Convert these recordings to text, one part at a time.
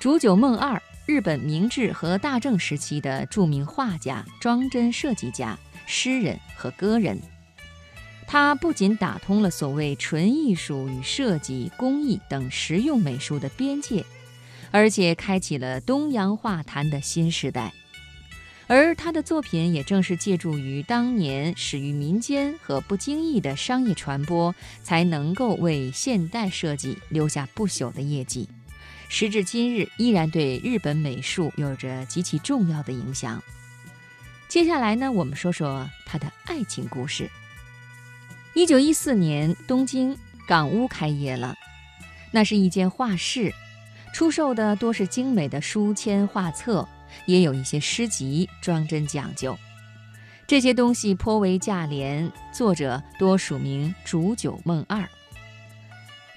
煮酒梦二，日本明治和大正时期的著名画家、装帧设计家、诗人和歌人。他不仅打通了所谓纯艺术与设计、工艺等实用美术的边界，而且开启了东洋画坛的新时代。而他的作品也正是借助于当年始于民间和不经意的商业传播，才能够为现代设计留下不朽的业绩。时至今日，依然对日本美术有着极其重要的影响。接下来呢，我们说说他的爱情故事。一九一四年，东京港屋开业了，那是一间画室，出售的多是精美的书签画册。也有一些诗集，装帧讲究。这些东西颇为价廉，作者多署名煮酒梦二。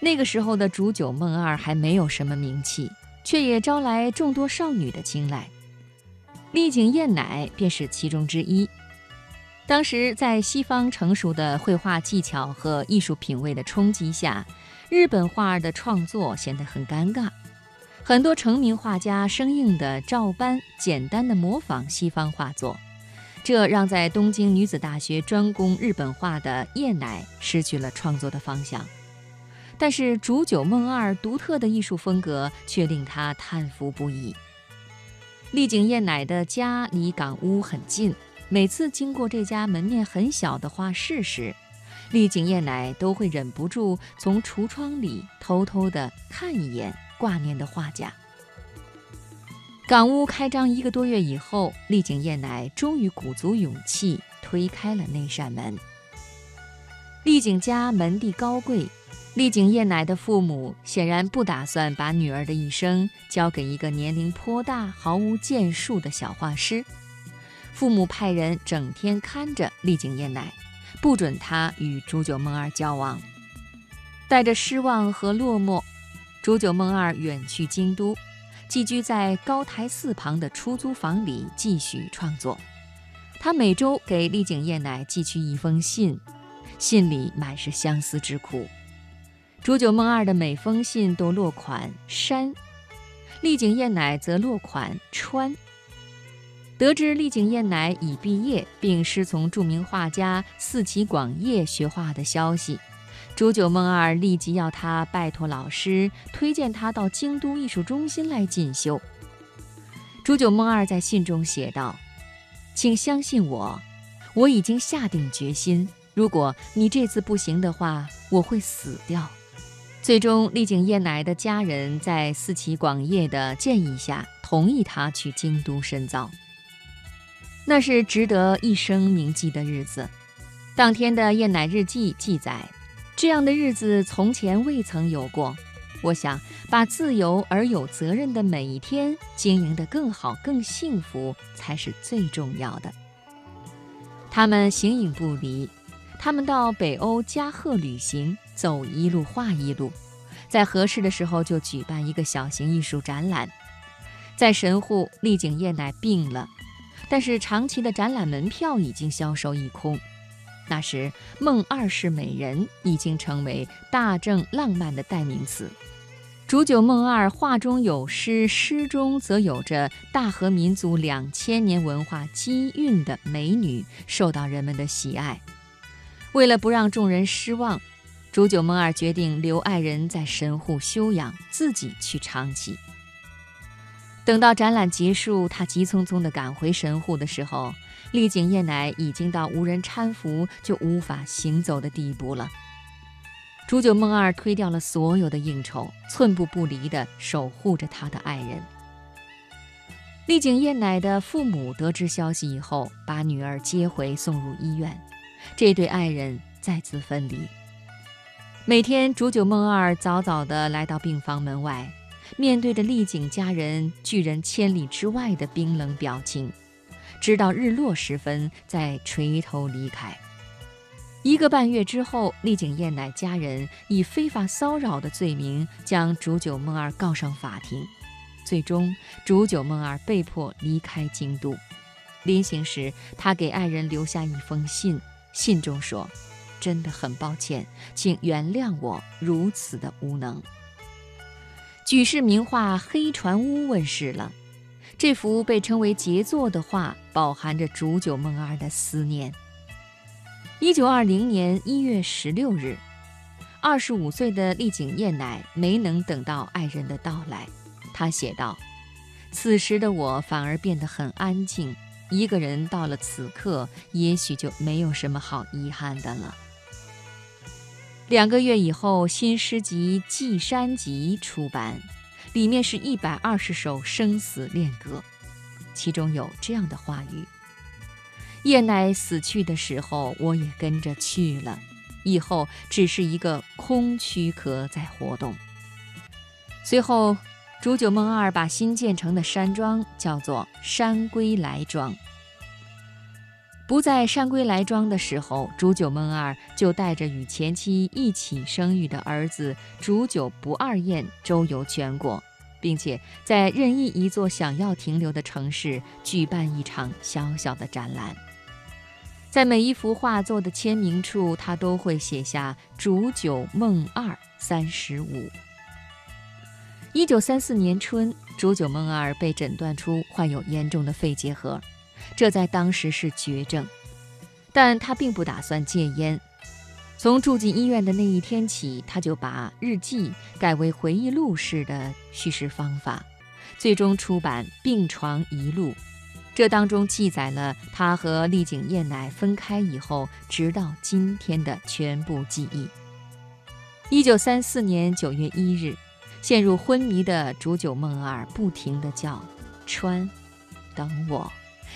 那个时候的煮酒梦二还没有什么名气，却也招来众多少女的青睐。丽景彦乃便是其中之一。当时在西方成熟的绘画技巧和艺术品味的冲击下，日本画儿的创作显得很尴尬。很多成名画家生硬地照搬、简单的模仿西方画作，这让在东京女子大学专攻日本画的叶乃失去了创作的方向。但是煮酒梦二独特的艺术风格却令他叹服不已。丽景燕乃的家离港屋很近，每次经过这家门面很小的画室时，丽景燕乃都会忍不住从橱窗里偷偷地看一眼。挂念的画家。港屋开张一个多月以后，丽景燕乃终于鼓足勇气推开了那扇门。丽景家门第高贵，丽景叶乃的父母显然不打算把女儿的一生交给一个年龄颇大、毫无建树的小画师。父母派人整天看着丽景叶乃，不准她与煮酒梦二交往。带着失望和落寞。煮酒梦二远去京都，寄居在高台寺旁的出租房里继续创作。他每周给丽景叶乃寄去一封信，信里满是相思之苦。煮酒梦二的每封信都落款山，丽景燕乃则落款川。得知丽景燕乃已毕业，并师从著名画家四崎广业学画的消息。煮酒梦二立即要他拜托老师推荐他到京都艺术中心来进修。煮酒梦二在信中写道：“请相信我，我已经下定决心。如果你这次不行的话，我会死掉。”最终，丽景燕乃的家人在四崎广业的建议下，同意他去京都深造。那是值得一生铭记的日子。当天的燕乃日记记载。这样的日子从前未曾有过。我想把自由而有责任的每一天经营得更好、更幸福，才是最重要的。他们形影不离，他们到北欧加贺旅行，走一路画一路，在合适的时候就举办一个小型艺术展览。在神户，丽景叶乃病了，但是长期的展览门票已经销售一空。那时，梦二世美人已经成为大正浪漫的代名词。煮酒梦二画中有诗，诗中则有着大和民族两千年文化积蕴的美女，受到人们的喜爱。为了不让众人失望，煮酒梦二决定留爱人在神户休养，自己去长崎。等到展览结束，他急匆匆地赶回神户的时候。丽景夜乃已经到无人搀扶就无法行走的地步了。煮酒梦二推掉了所有的应酬，寸步不离地守护着他的爱人。丽景夜乃的父母得知消息以后，把女儿接回送入医院，这对爱人再次分离。每天，煮酒梦二早早地来到病房门外，面对着丽景家人拒人千里之外的冰冷表情。直到日落时分，再垂头离开。一个半月之后，丽景燕乃家人以非法骚扰的罪名将煮酒梦二告上法庭。最终，煮酒梦二被迫离开京都。临行时，他给爱人留下一封信，信中说：“真的很抱歉，请原谅我如此的无能。”举世名画《黑船屋》问世了。这幅被称为杰作的画，饱含着煮酒梦二的思念。一九二零年一月十六日，二十五岁的丽景燕乃没能等到爱人的到来。他写道：“此时的我反而变得很安静，一个人到了此刻，也许就没有什么好遗憾的了。”两个月以后，新诗集《寄山集》出版。里面是一百二十首生死恋歌，其中有这样的话语：“叶乃死去的时候，我也跟着去了，以后只是一个空躯壳在活动。”随后，煮酒梦二把新建成的山庄叫做山归来庄。不在山归来庄的时候，煮酒梦二就带着与前妻一起生育的儿子煮酒不二宴周游全国，并且在任意一座想要停留的城市举办一场小小的展览。在每一幅画作的签名处，他都会写下“煮酒梦二三十五”。一九三四年春，竹久梦二被诊断出患有严重的肺结核。这在当时是绝症，但他并不打算戒烟。从住进医院的那一天起，他就把日记改为回忆录式的叙事方法，最终出版《病床遗录》。这当中记载了他和丽景燕乃分开以后，直到今天的全部记忆。一九三四年九月一日，陷入昏迷的煮酒梦儿不停地叫：“川，等我。”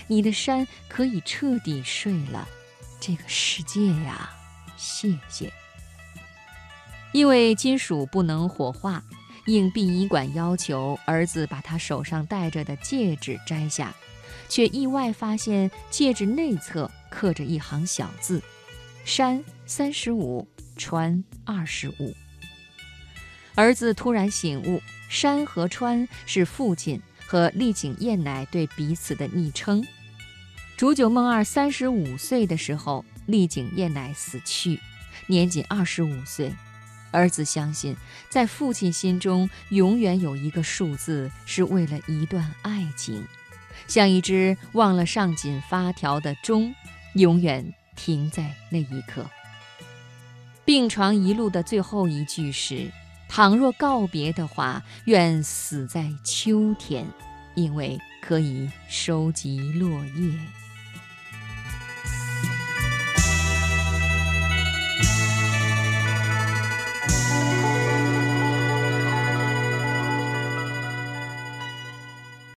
你的山可以彻底睡了，这个世界呀，谢谢。因为金属不能火化，应殡仪馆要求，儿子把他手上戴着的戒指摘下，却意外发现戒指内侧刻着一行小字：“山三十五，川二十五。”儿子突然醒悟，山和川是父亲。和丽景燕乃对彼此的昵称。煮酒梦二三十五岁的时候，丽景燕乃死去，年仅二十五岁。儿子相信，在父亲心中，永远有一个数字是为了一段爱情，像一只忘了上紧发条的钟，永远停在那一刻。病床一路的最后一句是。倘若告别的话，愿死在秋天，因为可以收集落叶。